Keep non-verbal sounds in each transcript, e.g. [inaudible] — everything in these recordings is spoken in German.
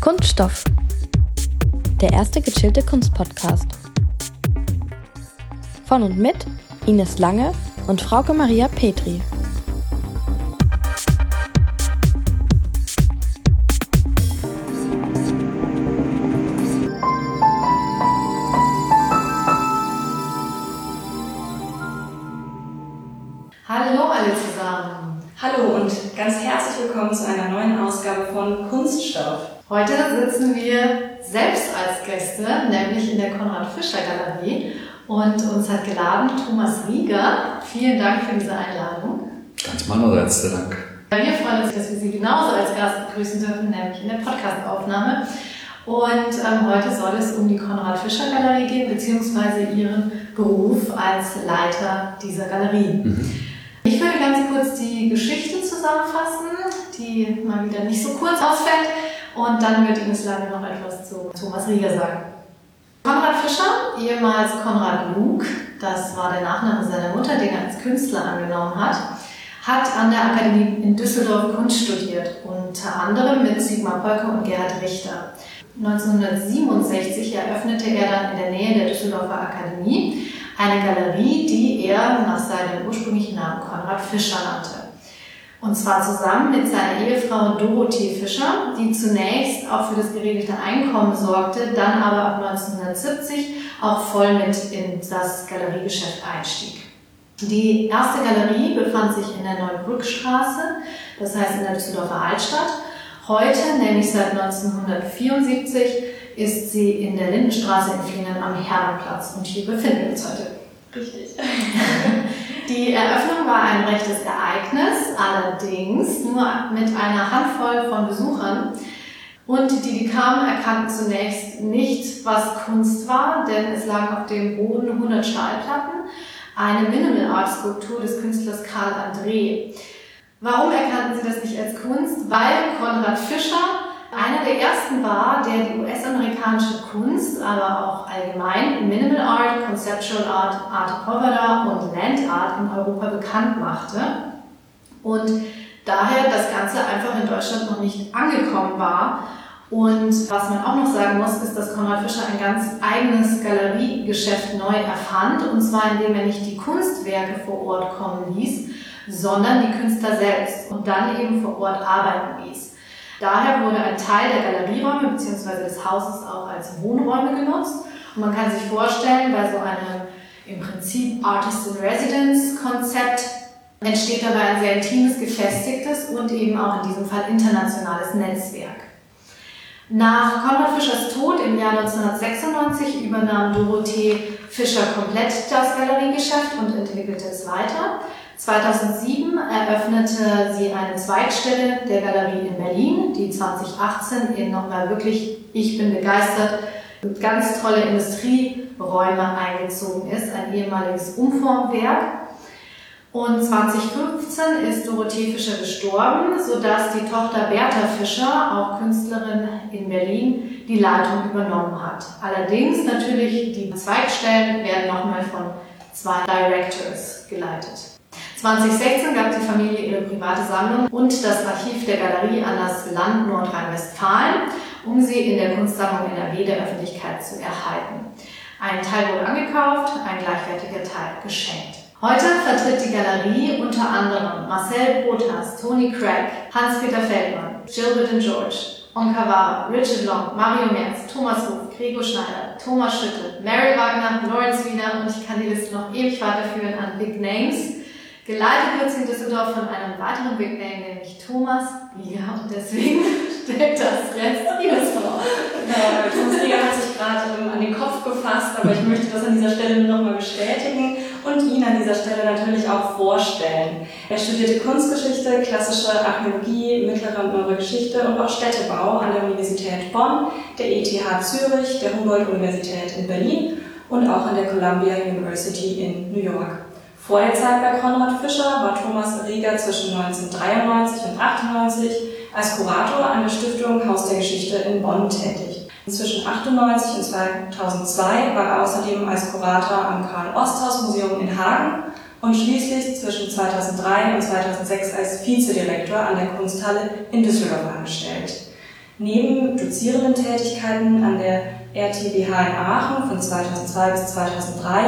Kunststoff. Der erste gechillte Kunstpodcast. Von und mit Ines Lange und Frauke Maria Petri. Der Konrad Fischer Galerie und uns hat geladen Thomas Rieger. Vielen Dank für diese Einladung. Ganz meinerseits der Dank. Wir freuen uns, dass wir Sie genauso als Gast begrüßen dürfen, nämlich in der Podcastaufnahme. Und ähm, heute soll es um die Konrad Fischer Galerie gehen, beziehungsweise Ihren Beruf als Leiter dieser Galerie. Mhm. Ich würde ganz kurz die Geschichte zusammenfassen, die mal wieder nicht so kurz ausfällt. Und dann wird Ines Lange noch etwas zu Thomas Rieger sagen. Konrad Fischer, ehemals Konrad Luke, das war der Nachname seiner Mutter, den er als Künstler angenommen hat, hat an der Akademie in Düsseldorf Kunst studiert, unter anderem mit Sigmar Polke und Gerhard Richter. 1967 eröffnete er dann in der Nähe der Düsseldorfer Akademie eine Galerie, die er nach seinem ursprünglichen Namen Konrad Fischer nannte. Und zwar zusammen mit seiner Ehefrau Dorothee Fischer, die zunächst auch für das geregelte Einkommen sorgte, dann aber ab 1970 auch voll mit in das Galeriegeschäft einstieg. Die erste Galerie befand sich in der Neubrückstraße, das heißt in der Düsseldorfer Altstadt. Heute, nämlich seit 1974, ist sie in der Lindenstraße in Flingen am Herrenplatz und hier befinden wir uns heute. Richtig. [laughs] [laughs] Die Eröffnung war ein rechtes Ereignis, allerdings nur mit einer Handvoll von Besuchern. Und die, die kamen, erkannten zunächst nicht, was Kunst war, denn es lagen auf dem Boden 100 Stahlplatten, eine Minimal Art Skulptur des Künstlers Karl André. Warum erkannten sie das nicht als Kunst? Weil Konrad Fischer einer der ersten war, der die US-amerikanische Kunst, aber auch allgemein Minimal Art, Conceptual Art, Art Povera und Land Art in Europa bekannt machte. Und daher das Ganze einfach in Deutschland noch nicht angekommen war. Und was man auch noch sagen muss, ist, dass Konrad Fischer ein ganz eigenes Galeriegeschäft neu erfand. Und zwar indem er nicht die Kunstwerke vor Ort kommen ließ, sondern die Künstler selbst und dann eben vor Ort arbeiten ließ. Daher wurde ein Teil der Galerieräume bzw. des Hauses auch als Wohnräume genutzt. Und man kann sich vorstellen, bei so einem im Prinzip Artist in Residence Konzept entsteht dabei ein sehr intimes, gefestigtes und eben auch in diesem Fall internationales Netzwerk. Nach Konrad Fischers Tod im Jahr 1996 übernahm Dorothee Fischer komplett das Galeriegeschäft und entwickelte es weiter. 2007 eröffnete sie eine Zweigstelle der Galerie in Berlin, die 2018 in nochmal wirklich, ich bin begeistert, ganz tolle Industrieräume eingezogen ist, ein ehemaliges Umformwerk. Und 2015 ist Dorothee Fischer gestorben, sodass die Tochter Bertha Fischer, auch Künstlerin in Berlin, die Leitung übernommen hat. Allerdings natürlich die Zweigstellen werden nochmal von zwei Directors geleitet. 2016 gab die Familie ihre private Sammlung und das Archiv der Galerie an das Land Nordrhein-Westfalen, um sie in der Kunstsammlung NRW der Öffentlichkeit zu erhalten. Ein Teil wurde angekauft, ein gleichwertiger Teil geschenkt. Heute vertritt die Galerie unter anderem Marcel Botas, Tony Craig, Hans-Peter Feldmann, Gilbert and George, Onkawara, Richard Long, Mario Merz, Thomas Ruf, Gregor Schneider, Thomas Schüttel, Mary Wagner, Lawrence Wiener und ich kann die Liste noch ewig weiterführen an Big Names. Geleitet wird sie in Düsseldorf von einem weiteren Big Name, nämlich Thomas Rieger. Und deswegen [laughs] stellt das Rest Ines vor. Ja, Thomas Rieger hat sich gerade ähm, an den Kopf gefasst, aber ich möchte das an dieser Stelle nur nochmal bestätigen und ihn an dieser Stelle natürlich auch vorstellen. Er studierte Kunstgeschichte, klassische Archäologie, mittlere und neuere Geschichte und auch Städtebau an der Universität Bonn, der ETH Zürich, der Humboldt-Universität in Berlin und auch an der Columbia University in New York. Vor der Zeit bei Konrad Fischer war Thomas Rieger zwischen 1993 und 1998 als Kurator an der Stiftung Haus der Geschichte in Bonn tätig. Zwischen 1998 und 2002 war er außerdem als Kurator am Karl-Osthaus-Museum in Hagen und schließlich zwischen 2003 und 2006 als Vizedirektor an der Kunsthalle in Düsseldorf angestellt. Neben dozierenden Tätigkeiten an der RTBH in Aachen von 2002 bis 2003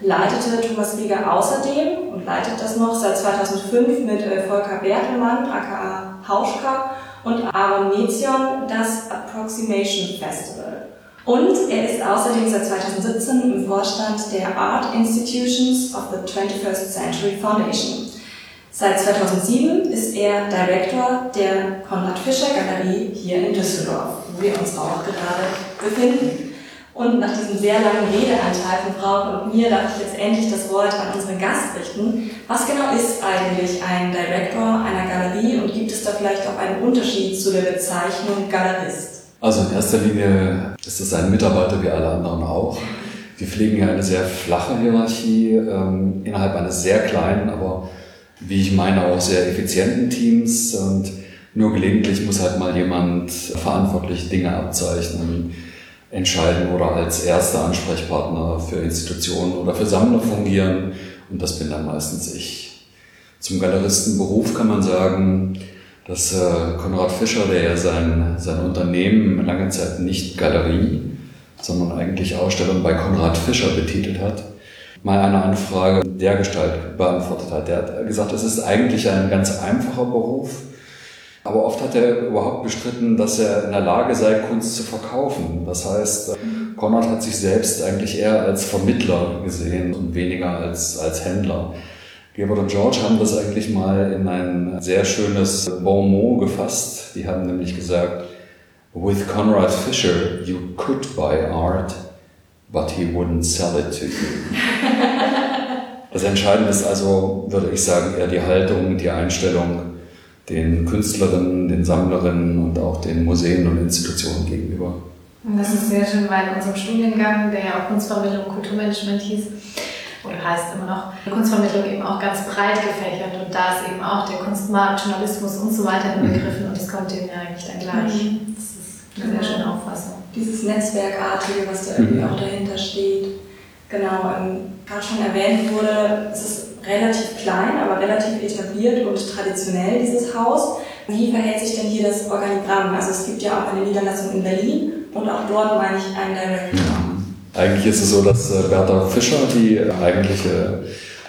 leitete Thomas Rieger außerdem und leitet das noch seit 2005 mit äh, Volker Bertelmann, aka Hauschka, und Aaron Mezion das Approximation Festival. Und er ist außerdem seit 2017 im Vorstand der Art Institutions of the 21st Century Foundation. Seit 2007 ist er Direktor der Konrad Fischer Galerie hier in Düsseldorf, wo wir uns auch gerade befinden. Und nach diesem sehr langen Redeanteil von Frau und mir darf ich jetzt endlich das Wort an unseren Gast richten. Was genau ist eigentlich ein Direktor einer Galerie und gibt es da vielleicht auch einen Unterschied zu der Bezeichnung Galerist? Also in erster Linie ist es ein Mitarbeiter wie alle anderen auch. Wir pflegen ja eine sehr flache Hierarchie ähm, innerhalb eines sehr kleinen, aber wie ich meine auch sehr effizienten Teams und nur gelegentlich muss halt mal jemand verantwortlich Dinge abzeichnen, entscheiden oder als erster Ansprechpartner für Institutionen oder für Sammler fungieren und das bin dann meistens ich. Zum Galeristenberuf kann man sagen, dass äh, Konrad Fischer, der ja sein, sein Unternehmen lange Zeit nicht Galerie, sondern eigentlich Ausstellung bei Konrad Fischer betitelt hat, mal eine Anfrage der Gestalt beantwortet hat. Der hat gesagt, es ist eigentlich ein ganz einfacher Beruf, aber oft hat er überhaupt bestritten, dass er in der Lage sei, Kunst zu verkaufen. Das heißt, äh, Konrad hat sich selbst eigentlich eher als Vermittler gesehen und weniger als, als Händler. Gebert und George haben das eigentlich mal in ein sehr schönes Bon mot gefasst. Die haben nämlich gesagt, with Conrad Fisher you could buy art, but he wouldn't sell it to you. [laughs] Das Entscheidende ist also, würde ich sagen, eher die Haltung, die Einstellung den Künstlerinnen, den Sammlerinnen und auch den Museen und Institutionen gegenüber. Und das ist sehr schön, weil in unserem Studiengang, der ja auch Kunstvermittlung und Kulturmanagement hieß, oder heißt immer noch, Kunstvermittlung eben auch ganz breit gefächert und da ist eben auch der Kunstmarkt, Journalismus und so weiter inbegriffen und das kommt dem ja eigentlich dann gleich. Mhm. Das ist eine sehr schöne Auffassung. Dieses Netzwerkartige, was da irgendwie mhm. auch dahinter steht. Genau, gerade schon erwähnt wurde, es ist relativ klein, aber relativ etabliert und traditionell, dieses Haus. Wie verhält sich denn hier das Organigramm? Also es gibt ja auch eine Niederlassung in Berlin und auch dort meine ich einen Director. Eigentlich ist es so, dass äh, Bertha Fischer die eigentliche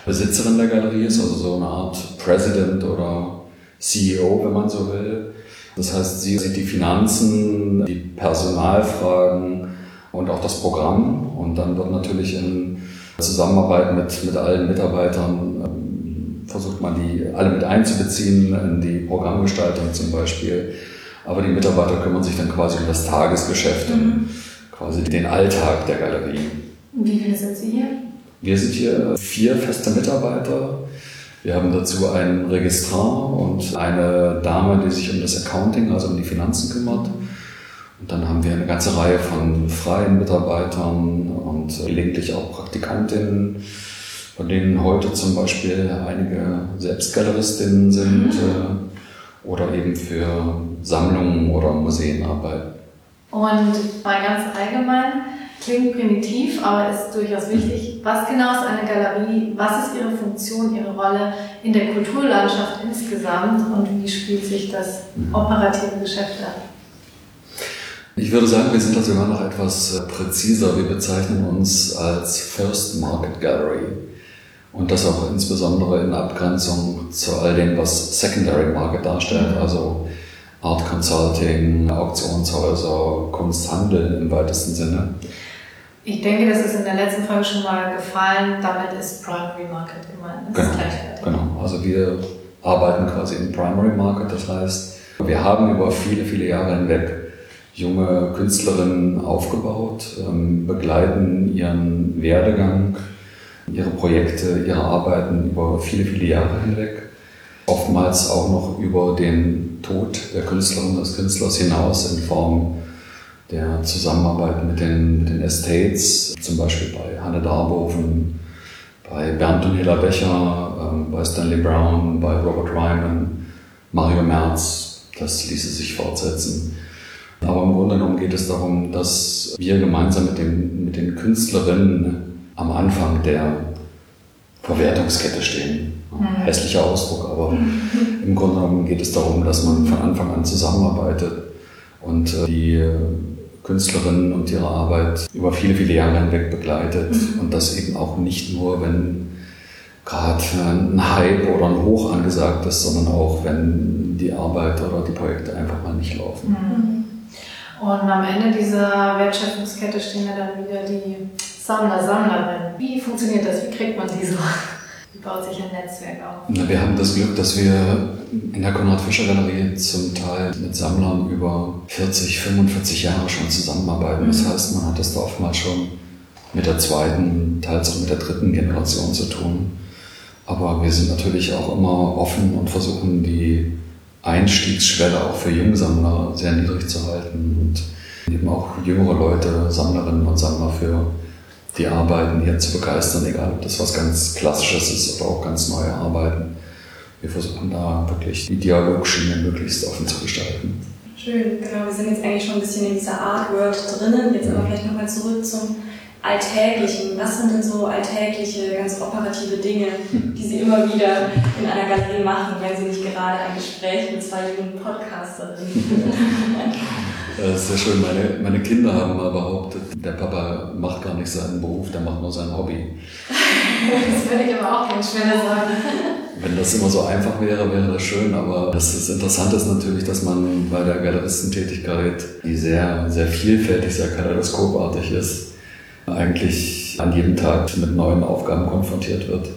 Besitzerin der Galerie ist, also so eine Art President oder CEO, wenn man so will. Das heißt, sie sieht die Finanzen, die Personalfragen und auch das Programm. Und dann wird natürlich in Zusammenarbeit mit, mit allen Mitarbeitern ähm, versucht man die alle mit einzubeziehen in die Programmgestaltung zum Beispiel. Aber die Mitarbeiter kümmern sich dann quasi um das Tagesgeschäft. Mhm quasi den Alltag der Galerie. Wie viele sind Sie hier? Wir sind hier vier feste Mitarbeiter. Wir haben dazu einen Registrar und eine Dame, die sich um das Accounting, also um die Finanzen kümmert. Und dann haben wir eine ganze Reihe von freien Mitarbeitern und gelegentlich auch Praktikantinnen, von denen heute zum Beispiel einige Selbstgaleristinnen sind mhm. oder eben für Sammlungen oder Museen arbeiten. Und mal ganz allgemein, klingt primitiv, aber ist durchaus wichtig. Was genau ist eine Galerie? Was ist ihre Funktion, ihre Rolle in der Kulturlandschaft insgesamt und wie spielt sich das operative Geschäft ab? Ich würde sagen, wir sind da sogar noch etwas äh, präziser. Wir bezeichnen uns als First Market Gallery. Und das auch insbesondere in Abgrenzung zu all dem, was Secondary Market darstellt, also Art Consulting, Auktionshäuser, Kunsthandel im weitesten Sinne? Ich denke, das ist in der letzten Folge schon mal gefallen. Damit ist Primary Market gemeint. Das genau, genau. Also wir arbeiten quasi im Primary Market. Das heißt, wir haben über viele, viele Jahre hinweg junge Künstlerinnen aufgebaut, ähm, begleiten ihren Werdegang, ihre Projekte, ihre Arbeiten über viele, viele Jahre hinweg oftmals auch noch über den Tod der Künstlerin, des Künstlers hinaus in Form der Zusammenarbeit mit den, mit den Estates, zum Beispiel bei Hanne Darboven, bei Bernd und Hilla Becher, ähm, bei Stanley Brown, bei Robert Ryman, Mario Merz, das ließe sich fortsetzen. Aber im Grunde genommen geht es darum, dass wir gemeinsam mit den, mit den Künstlerinnen am Anfang der Verwertungskette stehen. Mhm. Hässlicher Ausdruck, aber mhm. im Grunde genommen geht es darum, dass man von Anfang an zusammenarbeitet und äh, die Künstlerinnen und ihre Arbeit über viele, viele Jahre hinweg begleitet. Mhm. Und das eben auch nicht nur, wenn gerade ein Hype oder ein Hoch angesagt ist, sondern auch, wenn die Arbeit oder die Projekte einfach mal nicht laufen. Mhm. Und am Ende dieser Wertschöpfungskette stehen ja dann wieder die Sammler, Sammlerinnen. Wie funktioniert das? Wie kriegt man die so? Wie baut sich ein Netzwerk auf? Na, wir haben das Glück, dass wir in der Konrad-Fischer-Galerie zum Teil mit Sammlern über 40, 45 Jahre schon zusammenarbeiten. Das mhm. heißt, man hat das da oftmals schon mit der zweiten, teils auch mit der dritten Generation zu tun. Aber wir sind natürlich auch immer offen und versuchen die Einstiegsschwelle auch für Jungsammler sehr niedrig zu halten und eben auch jüngere Leute, Sammlerinnen und Sammler für die Arbeiten hier zu begeistern, egal ob das was ganz Klassisches ist oder auch ganz neue Arbeiten. Wir versuchen da wirklich die Dialogschiene möglichst offen zu gestalten. Schön, genau. Wir sind jetzt eigentlich schon ein bisschen in dieser Art World drinnen. Jetzt aber vielleicht nochmal zurück zum Alltäglichen. Was sind denn so alltägliche, ganz operative Dinge, die Sie immer wieder in einer Galerie machen, wenn Sie nicht gerade ein Gespräch mit zwei jungen Podcasterinnen? Das ist sehr schön. Meine, meine Kinder haben mal behauptet, der Papa macht gar nicht seinen Beruf, der macht nur sein Hobby. Das würde ich aber auch ganz schwer sagen. Wenn das immer so einfach wäre, wäre das schön. Aber das, das Interessante ist natürlich, dass man bei der Galeristentätigkeit, die sehr, sehr vielfältig, sehr kaleidoskopartig ist, eigentlich an jedem Tag mit neuen Aufgaben konfrontiert wird.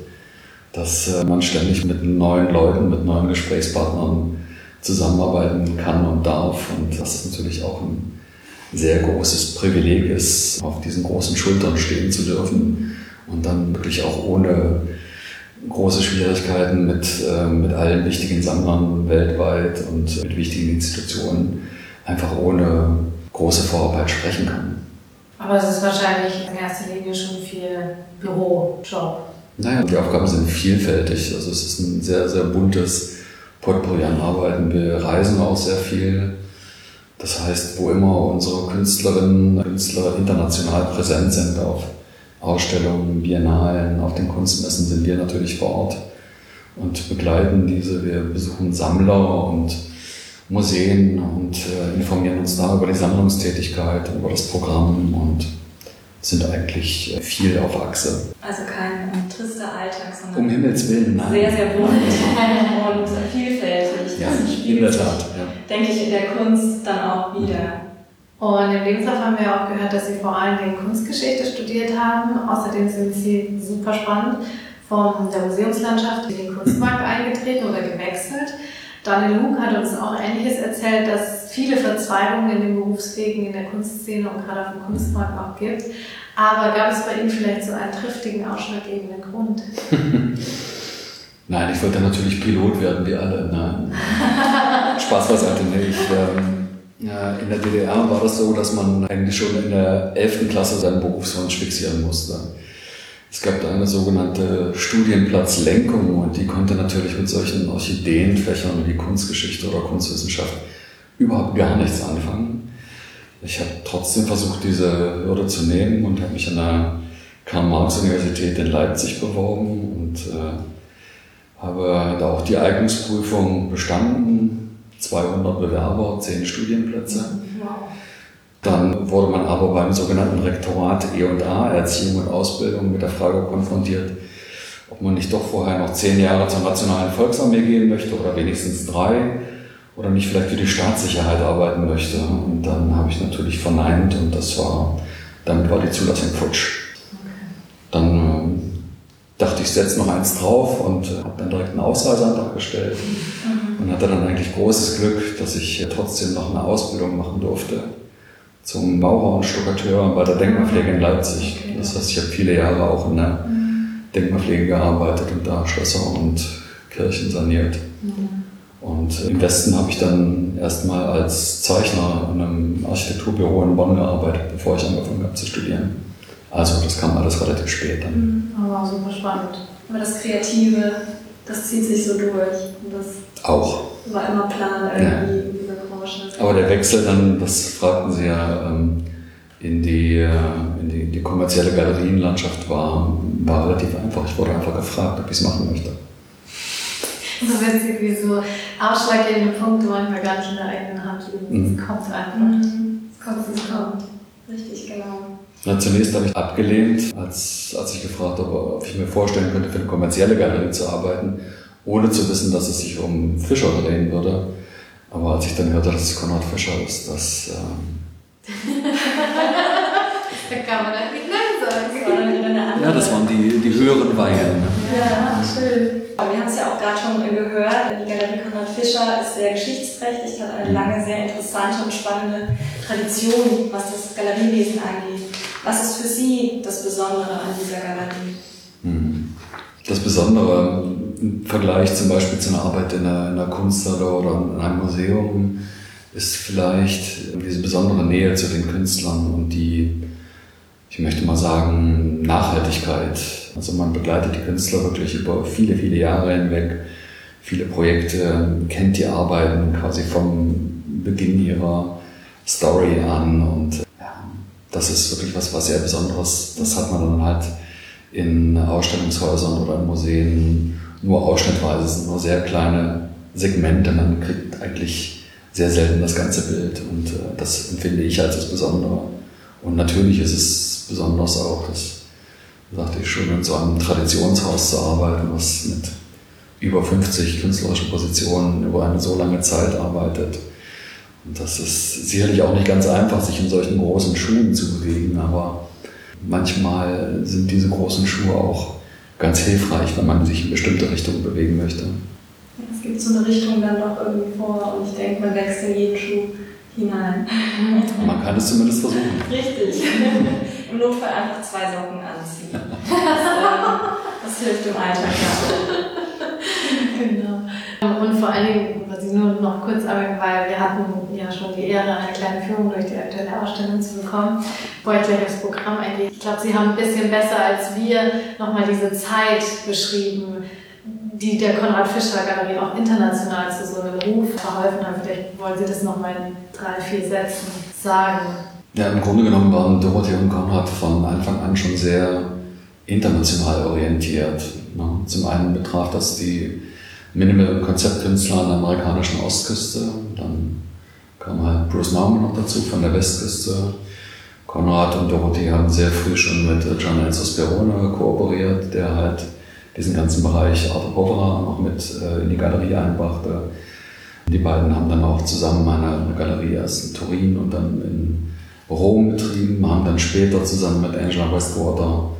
Dass äh, man ständig mit neuen Leuten, mit neuen Gesprächspartnern zusammenarbeiten kann und darf. Und das ist natürlich auch ein sehr großes Privileg ist, auf diesen großen Schultern stehen zu dürfen und dann wirklich auch ohne große Schwierigkeiten mit, äh, mit allen wichtigen Sammlern weltweit und mit wichtigen Institutionen einfach ohne große Vorarbeit sprechen kann. Aber es ist wahrscheinlich in erster Linie schon viel Bürojob. Naja, die Aufgaben sind vielfältig. Also es ist ein sehr, sehr buntes Potpourri an Arbeiten. Wir reisen auch sehr viel. Das heißt, wo immer unsere Künstlerinnen und Künstler international präsent sind auf Ausstellungen, Biennalen, auf den Kunstmessen sind wir natürlich vor Ort und begleiten diese. Wir besuchen Sammler und Museen und äh, informieren uns da über die Sammlungstätigkeit, über das Programm und sind eigentlich viel auf Achse. Also kein um, trister Alltag, sondern um Himmels Willen, nein. sehr, sehr bunt und vielfältig. Ja, in der Tat. Ja. Denke ich in der Kunst dann auch wieder. Und im Lebenslauf haben wir auch gehört, dass Sie vor allen Dingen Kunstgeschichte studiert haben. Außerdem sind Sie super spannend von der Museumslandschaft in den Kunstmarkt eingetreten oder gewechselt. Daniel Luke hat uns auch Ähnliches erzählt, dass es viele Verzweigungen in den Berufswegen in der Kunstszene und gerade auf dem Kunstmarkt auch gibt. Aber gab es bei Ihnen vielleicht so einen triftigen, ausschlaggebenden Grund? [laughs] Nein, ich wollte natürlich Pilot werden, wie alle. Nein. [laughs] Spaß beiseite nicht. Ähm, ja, in der DDR war das so, dass man eigentlich schon in der 11. Klasse seinen Berufswunsch fixieren musste. Es gab da eine sogenannte Studienplatzlenkung und die konnte natürlich mit solchen Orchideenfächern wie Kunstgeschichte oder Kunstwissenschaft überhaupt gar nichts anfangen. Ich habe trotzdem versucht, diese Hürde zu nehmen und habe mich an der Karl-Marx-Universität in Leipzig beworben und äh, habe da auch die Eignungsprüfung bestanden. 200 Bewerber, 10 Studienplätze. Wow. Dann wurde man aber beim sogenannten Rektorat E&A, Erziehung und Ausbildung, mit der Frage konfrontiert, ob man nicht doch vorher noch zehn Jahre zur Nationalen Volksarmee gehen möchte oder wenigstens drei oder nicht vielleicht für die Staatssicherheit arbeiten möchte. Und dann habe ich natürlich verneint und das war, damit war die Zulassung futsch. Dann ähm, dachte ich, setze noch eins drauf und äh, habe dann direkt einen Ausreiseantrag gestellt mhm. und hatte dann eigentlich großes Glück, dass ich äh, trotzdem noch eine Ausbildung machen durfte zum Maurer und Stuckateur bei der Denkmalpflege in Leipzig. Das heißt, ich habe viele Jahre auch in der Denkmalpflege gearbeitet und da Schlösser und Kirchen saniert. Und im Westen habe ich dann erstmal als Zeichner in einem Architekturbüro in Bonn gearbeitet, bevor ich angefangen habe zu studieren. Also das kam alles relativ spät dann. Aber mhm. super spannend. Aber das Kreative, das zieht sich so durch. auch. War immer Plan irgendwie. Ja. Aber der Wechsel dann, das fragten Sie ja, ähm, in die, äh, in die, die kommerzielle Galerienlandschaft war, war relativ einfach. Ich wurde einfach gefragt, ob ich es machen möchte. so witzig, wie so ausschlaggebende Punkte manchmal gar nicht in der eigenen Hand liegen. Mhm. Es kommt einfach. Mhm. Es kommt, es kommt. Richtig, genau. Na, zunächst habe ich abgelehnt, als, als ich gefragt habe, ob ich mir vorstellen könnte, für eine kommerzielle Galerie zu arbeiten, ohne zu wissen, dass es sich um Fischer drehen würde. Aber als ich dann hörte, dass es Konrad Fischer ist, das... Ähm, [laughs] Da kann man dann nicht Nein Das sagen. ja, das waren die, die höheren Weihen. ne? Ja, schön. Aber wir haben es ja auch gerade schon gehört, die Galerie Konrad Fischer ist sehr geschichtsträchtig, hat eine lange, sehr interessante und spannende Tradition, was das Galeriewesen angeht. Was ist für Sie das Besondere an dieser Galerie? Mhm. Das Besondere im Vergleich zum Beispiel zu einer Arbeit in einer, in einer Kunsthalle oder in einem Museum ist vielleicht diese besondere Nähe zu den Künstlern und die, ich möchte mal sagen, Nachhaltigkeit. Also man begleitet die Künstler wirklich über viele, viele Jahre hinweg, viele Projekte, kennt die Arbeiten quasi vom Beginn ihrer Story an und ja, das ist wirklich was, was sehr Besonderes. Das hat man dann halt in Ausstellungshäusern oder in Museen nur ausschnittweise, es sind nur sehr kleine Segmente, man kriegt eigentlich sehr selten das ganze Bild und äh, das empfinde ich als das Besondere. Und natürlich ist es besonders auch, das sagte ich schon, in so einem Traditionshaus zu arbeiten, was mit über 50 künstlerischen Positionen über eine so lange Zeit arbeitet. Und das ist sicherlich auch nicht ganz einfach, sich in solchen großen Schuhen zu bewegen, aber manchmal sind diese großen Schuhe auch ganz hilfreich, wenn man sich in bestimmte Richtungen bewegen möchte. Es gibt so eine Richtung dann doch irgendwie vor und ich denke, man wächst in jeden Schuh hinein. [laughs] Man kann es zumindest versuchen. Richtig. [laughs] Im Notfall einfach zwei Socken anziehen. [laughs] Das, ähm, das hilft im Alltag ja. Genau. Und vor allen Dingen, was ich nur noch kurz anmerken, weil wir hatten ja schon die Ehre, eine kleine Führung durch die aktuelle Ausstellung zu bekommen, wo ich gleich das Programm eingehe. Ich glaube, Sie haben ein bisschen besser als wir nochmal diese Zeit beschrieben, die der Konrad Fischer Galerie auch international zu so einem Ruf verholfen hat. Vielleicht wollen Sie das nochmal in drei, vier Sätzen sagen. Ja, im Grunde genommen waren Dorothee und Konrad von Anfang an schon sehr international orientiert. Ne? Zum einen betraf das die Minimal- und Konzeptkünstler an der amerikanischen Ostküste. Dann kam halt Bruce Nauman noch dazu von der Westküste. Konrad und Dorothee haben sehr früh schon mit Gian Enzo Sperone kooperiert, der halt diesen ganzen Bereich Art Opera noch mit äh, in die Galerie einbrachte. Die beiden haben dann auch zusammen eine Galerie erst in Turin und dann in Rom betrieben, haben dann später zusammen mit Angela Westwater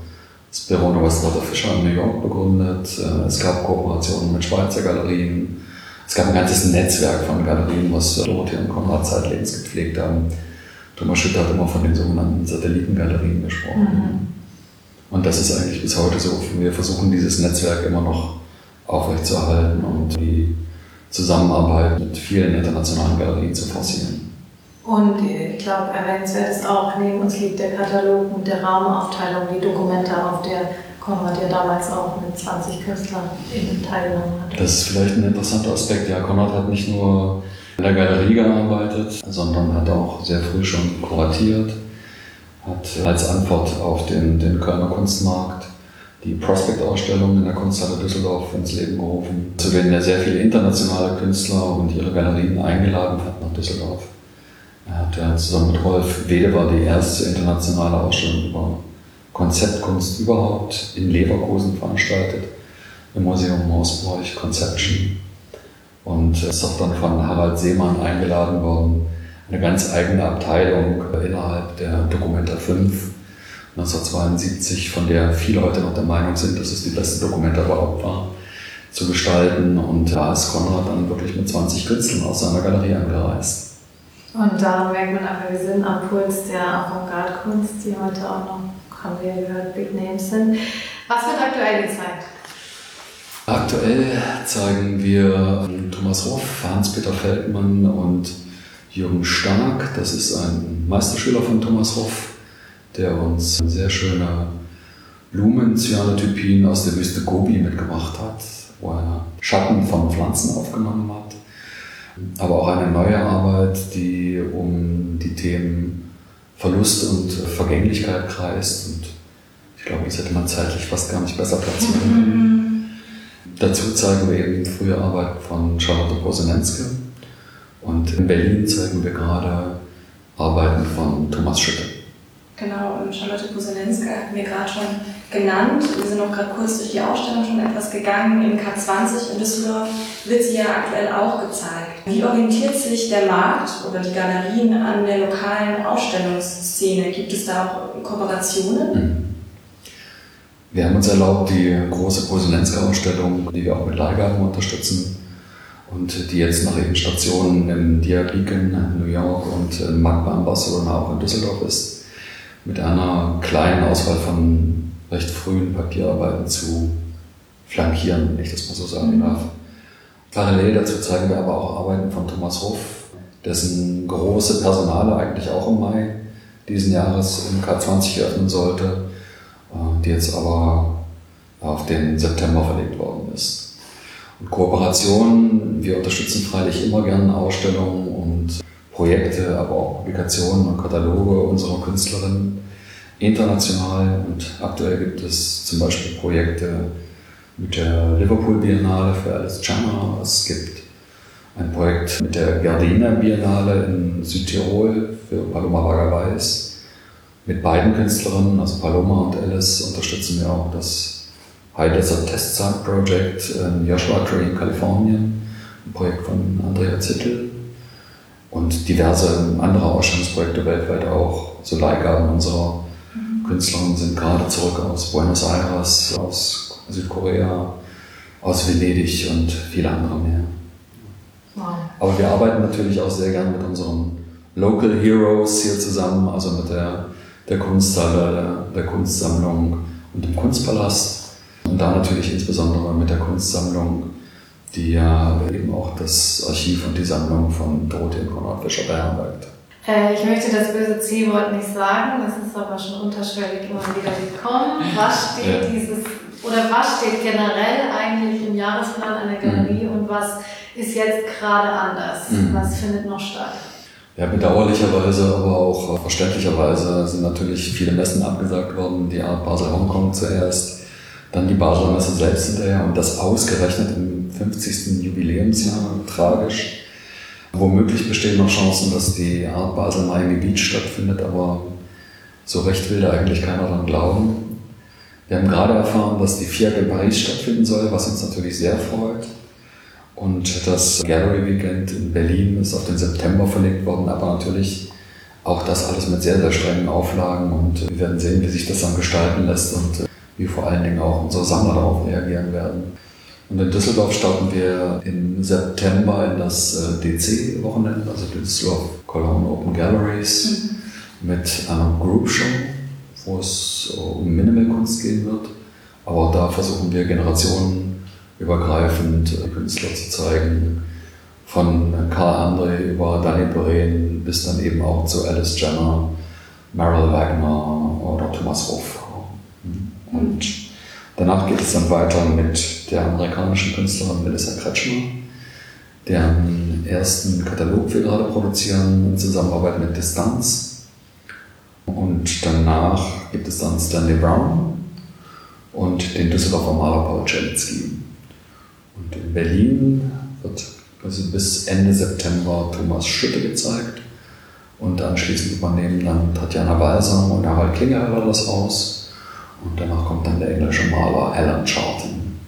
Sperone Westwater Fischer in New York begründet. Äh, Es gab Kooperationen mit Schweizer Galerien. Es gab ein ganzes Netzwerk von Galerien, was Dorothee und Konrad zeitlebens gepflegt haben. Thomas Schütter hat immer von den sogenannten Satellitengalerien gesprochen. Und das ist eigentlich bis heute so. Wir versuchen dieses Netzwerk immer noch aufrechtzuerhalten und die Zusammenarbeit mit vielen internationalen Galerien zu forcieren. Und ich glaube, erwähnenswert ist auch, neben uns liegt der Katalog mit der Raumaufteilung, die Dokumente, auf der Konrad ja damals auch mit 20 Künstlern teilgenommen hat. Das ist vielleicht ein interessanter Aspekt. Ja, Konrad hat nicht nur in der Galerie gearbeitet, sondern hat auch sehr früh schon kuratiert, hat als Antwort auf den, den Kölner Kunstmarkt die Prospect-Ausstellung in der Kunsthalle Düsseldorf ins Leben gerufen, zu denen er sehr viele internationale Künstler und ihre Galerien eingeladen hat nach Düsseldorf. Er hat ja zusammen mit Rolf Wedewer die erste internationale Ausstellung über Konzeptkunst überhaupt in Leverkusen veranstaltet, im Museum Morsbroich Conception. Und ist auch dann von Harald Seemann eingeladen worden, eine ganz eigene Abteilung innerhalb der Documenta 5 1972, von der viele heute noch der Meinung sind, dass es die beste Documenta überhaupt war, zu gestalten. Und da ist Konrad dann wirklich mit 20 Künstlern aus seiner Galerie angereist. Und daran merkt man einfach, wir sind am Puls der Avantgarde-Kunst, die heute auch noch, haben wir gehört, Big Names sind. Was wird aktuell gezeigt? Aktuell zeigen wir Thomas Hoff, Hans-Peter Feldmann und Jürgen Stark. Das ist ein Meisterschüler von Thomas Hoff, der uns sehr schöne Blumen-Cyanotypien aus der Wüste Gobi mitgebracht hat, wo er Schatten von Pflanzen aufgenommen hat. Aber auch eine neue Arbeit, die um die Themen Verlust und Vergänglichkeit kreist. Und ich glaube, das hätte man zeitlich fast gar nicht besser platzieren können. dazu zeigen wir eben frühe Arbeit von Charlotte Posenenske. Und in Berlin zeigen wir gerade Arbeiten von Thomas Schütte. Genau, Charlotte Posenenske hat mir gerade schon genannt. Wir sind auch gerade kurz durch die Ausstellung schon etwas gegangen. Im K20 in Düsseldorf wird sie ja aktuell auch gezeigt. Wie orientiert sich der Markt oder die Galerien an der lokalen Ausstellungsszene? Gibt es da auch Kooperationen? Mhm. Wir haben uns erlaubt, die große Posenenska-Ausstellung, die wir auch mit Leihgaben unterstützen und die jetzt nach ihren Stationen im Diabeacon, New York und in Magma in Barcelona auch in Düsseldorf ist, mit einer kleinen Auswahl von recht frühen Papierarbeiten zu flankieren, wenn ich das mal so sagen mhm. darf. Parallel dazu zeigen wir aber auch Arbeiten von Thomas Ruff, dessen große Personale eigentlich auch im Mai diesen Jahres im K20 eröffnen sollte äh, die jetzt aber auf den September verlegt worden ist. Und Kooperationen, wir unterstützen freilich immer gerne Ausstellungen und Projekte, aber auch Publikationen und Kataloge unserer Künstlerinnen international. Und aktuell gibt es zum Beispiel Projekte mit der Liverpool Biennale für Alice Channer. Es gibt ein Projekt mit der Gardena Biennale in Südtirol für Paloma Varga Weiß. Mit beiden Künstlerinnen, also Paloma und Alice, unterstützen wir auch das High Desert Test Site Project in Joshua Tree in Kalifornien, ein Projekt von Andrea Zittel und diverse andere Ausstellungsprojekte weltweit auch. So Leihgaben unserer Künstlerinnen sind gerade zurück aus Buenos Aires, aus Südkorea, aus Venedig und viele andere mehr. Wow. Aber wir arbeiten natürlich auch sehr gern mit unseren Local Heroes hier zusammen, also mit der der Kunsthalle, der Kunstsammlung und dem Kunstpalast. Und da natürlich insbesondere mit der Kunstsammlung, die ja eben auch das Archiv und die Sammlung von Dorothee und Konrad Fischer beherbergt. Äh, ich möchte das böse C-Wort nicht sagen, das ist aber schon unterschwellig immer wieder gekommen. Was steht ja. dieses, oder was steht generell eigentlich im Jahresplan einer Galerie mhm. und was ist jetzt gerade anders? Mhm. Was findet noch statt? Ja, bedauerlicherweise, aber auch äh, verständlicherweise sind natürlich viele Messen abgesagt worden. Die Art Basel Hongkong zuerst, dann die Basel Messe selbst hinterher und das ausgerechnet im 50. Jubiläumsjahr, tragisch. Womöglich bestehen noch Chancen, dass die Art Basel Miami Beach stattfindet, aber so recht will da eigentlich keiner dran glauben. Wir haben gerade erfahren, dass die FIAC in Paris stattfinden soll, was uns natürlich sehr freut. Und das Gallery Weekend in Berlin ist auf den September verlegt worden, aber natürlich auch das alles mit sehr, sehr strengen Auflagen und wir werden sehen, wie sich das dann gestalten lässt und wie vor allen Dingen auch unsere Sammler darauf reagieren werden. Und in Düsseldorf starten wir im September in das äh, DC-Wochenende, also Düsseldorf Cologne Open Galleries, mhm. mit einer Group Show, wo es um Minimalkunst gehen wird. Aber da versuchen wir Generationen übergreifend äh, Künstler zu zeigen. Von Karl André über Danny Beren bis dann eben auch zu Alice Jenner, Meryl Wagner oder Thomas Ruff. Und danach geht es dann weiter mit der amerikanischen Künstlerin Melissa Kretschmer, deren ersten Katalog wir gerade produzieren in Zusammenarbeit mit Distanz. Und danach gibt es dann Stanley Brown und den Düsseldorfer Maler Paul Czelitzky. Und in Berlin wird also bis Ende September Thomas Schütte gezeigt. Und anschließend übernehmen dann Tatjana Balsam und Harald Klingerheller das aus. Und danach kommt dann der englische Maler Alan Charlton.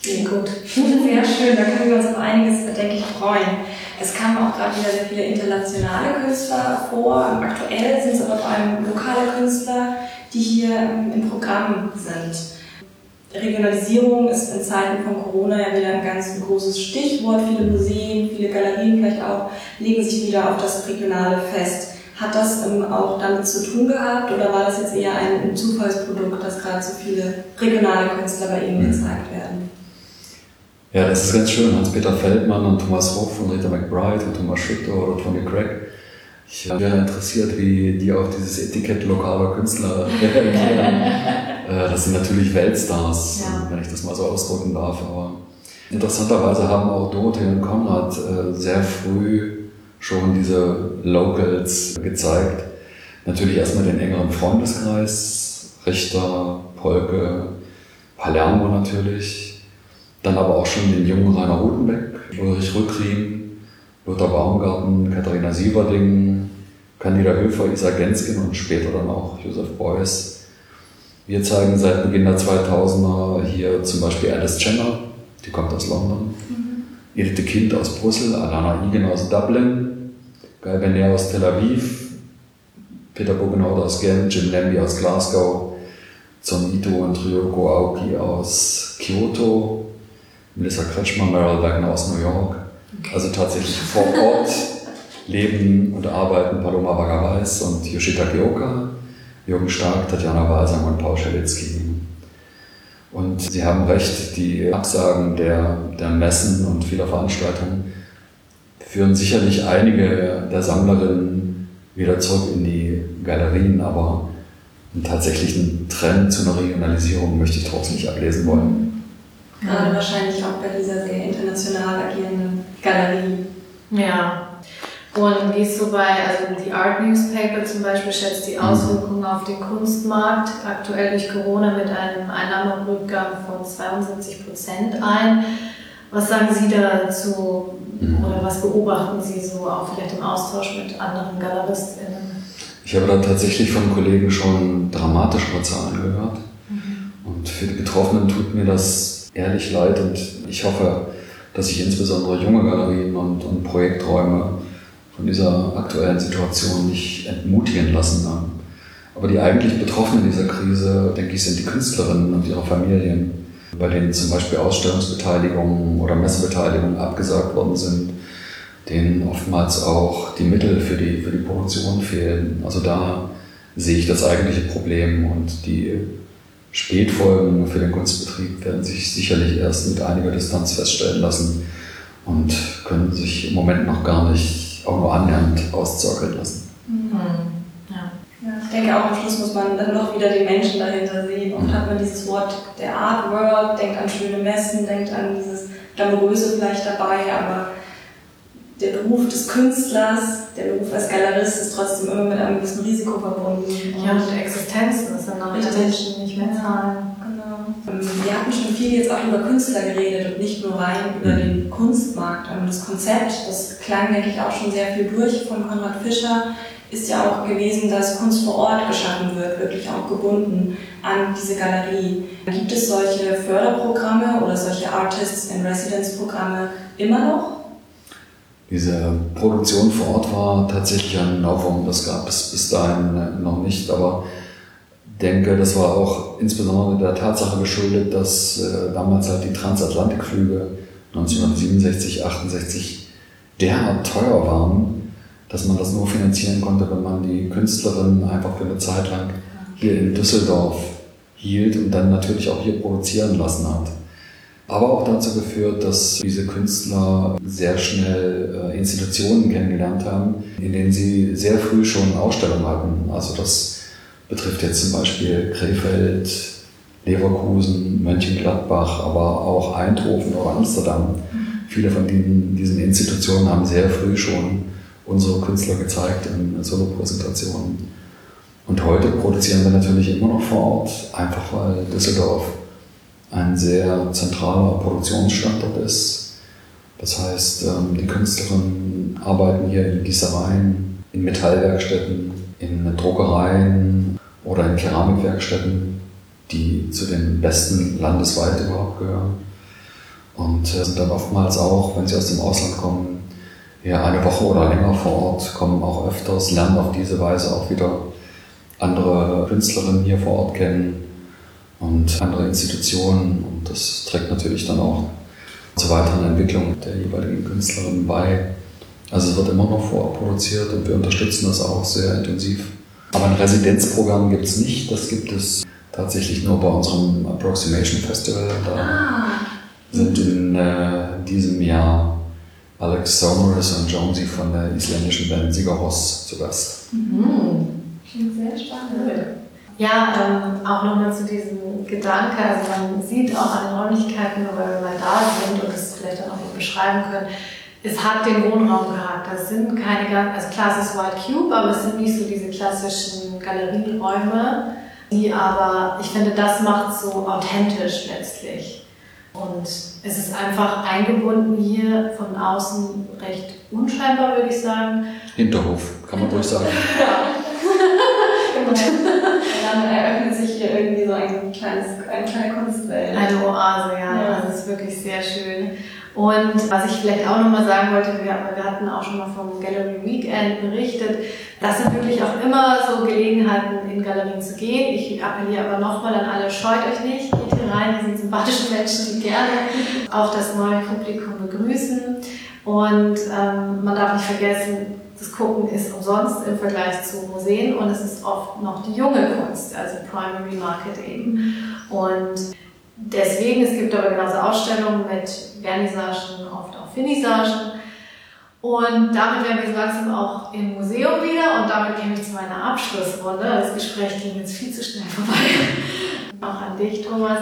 Sehr gut. [laughs] Sehr schön, da können wir uns auf einiges, denke ich, freuen. Es kamen auch gerade wieder sehr viele internationale Künstler vor. Aktuell sind es aber vor allem lokale Künstler, die hier im Programm sind. Regionalisierung ist in Zeiten von Corona ja wieder ein ganz großes Stichwort. Viele Museen, viele Galerien vielleicht auch legen sich wieder auf das Regionale fest. Hat das ähm, auch damit zu tun gehabt oder war das jetzt eher ein, Zufallsprodukt, dass gerade so viele regionale Künstler bei Ihnen mhm. gezeigt werden? Ja, das ist ganz schön. Hans-Peter Feldmann und Thomas Hoff und Rita McBride und Thomas Schütter oder Tony Craig. Ich wäre interessiert, wie die auf dieses Etikett lokaler Künstler [laughs] reagieren. [laughs] Äh, das sind natürlich Weltstars, ja. wenn ich das mal so ausdrücken darf. Aber interessanterweise haben auch Dorothee und Konrad äh, sehr früh schon diese Locals gezeigt. Natürlich erstmal den engeren Freundeskreis, Richter, Polke, Palermo natürlich. Dann aber auch schon den jungen Rainer Rutenbeck, Ulrich Rückriem, Lothar Baumgarten, Katharina Sieverding, Candida Höfer, Isa Genskin und später dann auch Josef Beuys. Wir zeigen seit Beginn der 2000er hier zum Beispiel Alice Jenner, die kommt aus London, mhm. Edith Kind aus Brüssel, Alana Igen aus Dublin, Guy Benet aus Tel Aviv, Peter Bogenhaut aus Gent, Jim Lambie aus Glasgow, Zonito und Ryoko Aoki aus Kyoto, Melissa Kretschmer, Meryl Wagner aus New York. Also tatsächlich vor Ort leben und arbeiten Paloma Bagawais und Yoshita Gioka, Jürgen Stark, Tatjana Walsang und Paul Schelitzky. Und Sie haben recht, die Absagen der, der Messen und vieler Veranstaltungen führen sicherlich einige der Sammlerinnen wieder zurück in die Galerien, aber einen tatsächlichen Trend zu einer Regionalisierung möchte ich daraus nicht ablesen wollen. Gerade wahrscheinlich auch bei dieser sehr international agierenden Galerie. Ja. Und wie ist so bei, also die Art Newspaper zum Beispiel schätzt die Auswirkungen auf den Kunstmarkt aktuell durch Corona mit einem Einnahmerückgang von 72 Prozent ein. Was sagen Sie dazu mhm. oder was beobachten Sie so auch vielleicht im Austausch mit anderen GaleristInnen? Ich habe da tatsächlich von Kollegen schon dramatischere Zahlen gehört. Mhm. Und für die Betroffenen tut mir das ehrlich leid und ich hoffe, dass sich insbesondere junge Galerien und, und Projekträume von dieser aktuellen Situation nicht entmutigen lassen. Aber die eigentlich Betroffenen dieser Krise, denke ich, sind die Künstlerinnen und ihre Familien, bei denen zum Beispiel Ausstellungsbeteiligungen oder Messebeteiligungen abgesagt worden sind, denen oftmals auch die Mittel für die, für die Produktion fehlen. Also da sehe ich das eigentliche Problem und die Spätfolgen für den Kunstbetrieb werden sich sicherlich erst mit einiger Distanz feststellen lassen und können sich im Moment noch gar nicht auch nur annähernd auszirkeln lassen. Mhm. Ja. ja. Ich denke auch am Schluss muss man dann noch wieder den Menschen dahinter sehen. Oft mhm. hat man dieses Wort der Artwork, denkt an schöne Messen, denkt an dieses Glamouröse vielleicht dabei, aber der Beruf des Künstlers, der Beruf als Galerist ist trotzdem immer mit einem gewissen Risiko verbunden. Ja, und Existenzen, das sind auch Menschen nicht mehr zahlen. Ähm, wir hatten schon viel jetzt auch über Künstler geredet und nicht nur rein über mhm. den Kunstmarkt. Und das Konzept, das klang, denke ich, auch schon sehr viel durch von Konrad Fischer, ist ja auch gewesen, dass Kunst vor Ort geschaffen wird, wirklich auch gebunden an diese Galerie. Gibt es solche Förderprogramme oder solche Artists in Residence Programme immer noch? Diese Produktion vor Ort war tatsächlich ein Novum. Das gab es bis dahin noch nicht, aber denke, das war auch insbesondere der Tatsache geschuldet, dass äh, damals halt die Transatlantikflüge 1967, 68 derart teuer waren, dass man das nur finanzieren konnte, wenn man die Künstlerin einfach für eine Zeit lang hier in Düsseldorf hielt und dann natürlich auch hier produzieren lassen hat. Aber auch dazu geführt, dass diese Künstler sehr schnell äh, Institutionen kennengelernt haben, in denen sie sehr früh schon Ausstellungen hatten. Also das betrifft jetzt zum Beispiel Krefeld, Leverkusen, Mönchengladbach, aber auch Eindhoven oder Amsterdam. Viele von diesen, diesen Institutionen haben sehr früh schon unsere Künstler gezeigt in Solopräsentationen. Und heute produzieren wir natürlich immer noch vor Ort, einfach weil Düsseldorf ein sehr zentraler Produktionsstandort ist. Das heißt, ähm, die Künstlerinnen arbeiten hier in Gießereien, in Metallwerkstätten, in Druckereien oder in Keramikwerkstätten, die zu den besten landesweit überhaupt gehören. Und äh, sind dann oftmals auch, wenn sie aus dem Ausland kommen, ja eine Woche oder länger vor Ort, kommen auch öfters, lernen auf diese Weise auch wieder andere Künstlerinnen hier vor Ort kennen und andere Institutionen. Und das trägt natürlich dann auch zur weiteren Entwicklung der jeweiligen Künstlerinnen bei. Also es wird immer noch vorproduziert und wir unterstützen das auch sehr intensiv. Aber ein Residenzprogramm gibt es nicht. Das gibt es tatsächlich nur bei unserem Approximation Festival. Da ah. sind in äh, diesem Jahr Alex Someris und Jonesy von der isländischen Band Sigaros zu Gast. Mhm. Klingt sehr spannend. Ja, ähm, auch nochmal zu diesem Gedanke, also man sieht auch an den Räumlichkeiten, weil wir mal da sind und es vielleicht auch noch beschreiben können, es hat den Wohnraumcharakter. Es sind keine, also klar, es ist White Cube, aber es sind nicht so diese klassischen Galerieräume, die aber, ich finde, das macht so authentisch letztlich. Und es ist einfach eingebunden hier von außen recht unscheinbar, würde ich sagen. Hinterhof, kann man ruhig sagen. [laughs] Und dann eröffnet sich hier irgendwie so ein kleines, eine kleine Kunstwelt. Eine Oase, ja. Ja. Also es ist wirklich sehr schön. Und was ich vielleicht auch nochmal sagen wollte, wir, hatten auch schon mal vom Gallery Weekend berichtet, das sind wirklich auch immer so Gelegenheiten, in Galerien zu gehen. Ich appelliere aber nochmal an alle, scheut euch nicht, geht hier rein, wir sind sympathische Menschen, die gerne auch das neue Publikum begrüßen. Und ähm, man darf nicht vergessen, das Gucken ist umsonst im Vergleich zu Museen und es ist oft noch die junge Kunst, also Primary Market eben. Und deswegen, es gibt aber genauso Ausstellungen mit Vernissagen, oft auch Finissagen. Und damit wären wir so langsam auch im Museum wieder und damit käme ich zu meiner Abschlussrunde. Das Gespräch ging jetzt viel zu schnell vorbei. [laughs] auch an dich, Thomas.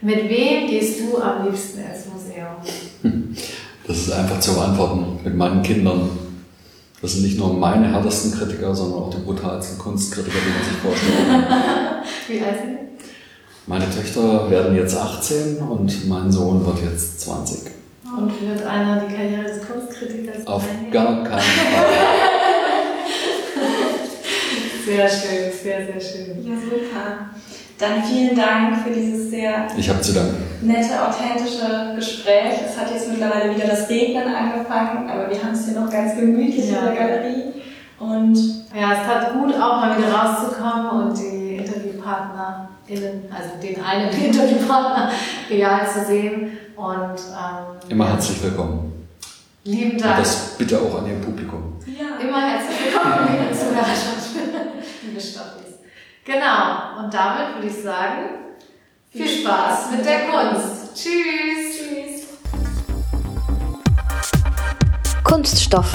Mit wem gehst du am liebsten ins Museum? [laughs] Das ist einfach zu beantworten mit meinen Kindern. Das sind nicht nur meine härtesten Kritiker, sondern auch die brutalsten Kunstkritiker, die man sich vorstellen kann. [laughs] Wie heißen die? Meine Töchter werden jetzt 18 und mein Sohn wird jetzt 20. Und wird einer die Karriere des Kunstkritikers Auf teilnehmen? gar keinen Fall. [laughs] Sehr schön, sehr, sehr schön. Ja, super. Dann vielen Dank für dieses sehr Ich habe zu danken. nette, authentische Gespräch. Es hat jetzt mittlerweile wieder das Regnen angefangen, aber wir haben es hier noch ganz gemütlich Ja. in der Galerie. Und Ja, es tat gut, auch mal wieder rauszukommen und die InterviewpartnerInnen, also den einen [laughs] Interviewpartner real zu sehen. Und ähm, Immer herzlich willkommen. lieben Und Dank. das bitte auch an Ihr Publikum. ja, Immer herzlich willkommen liebe Zuhörerschaft, liebe Stoffis. Genau, und damit würde ich sagen, viel Spaß mit der Kunst. Tschüss. tschüss. Kunststoff,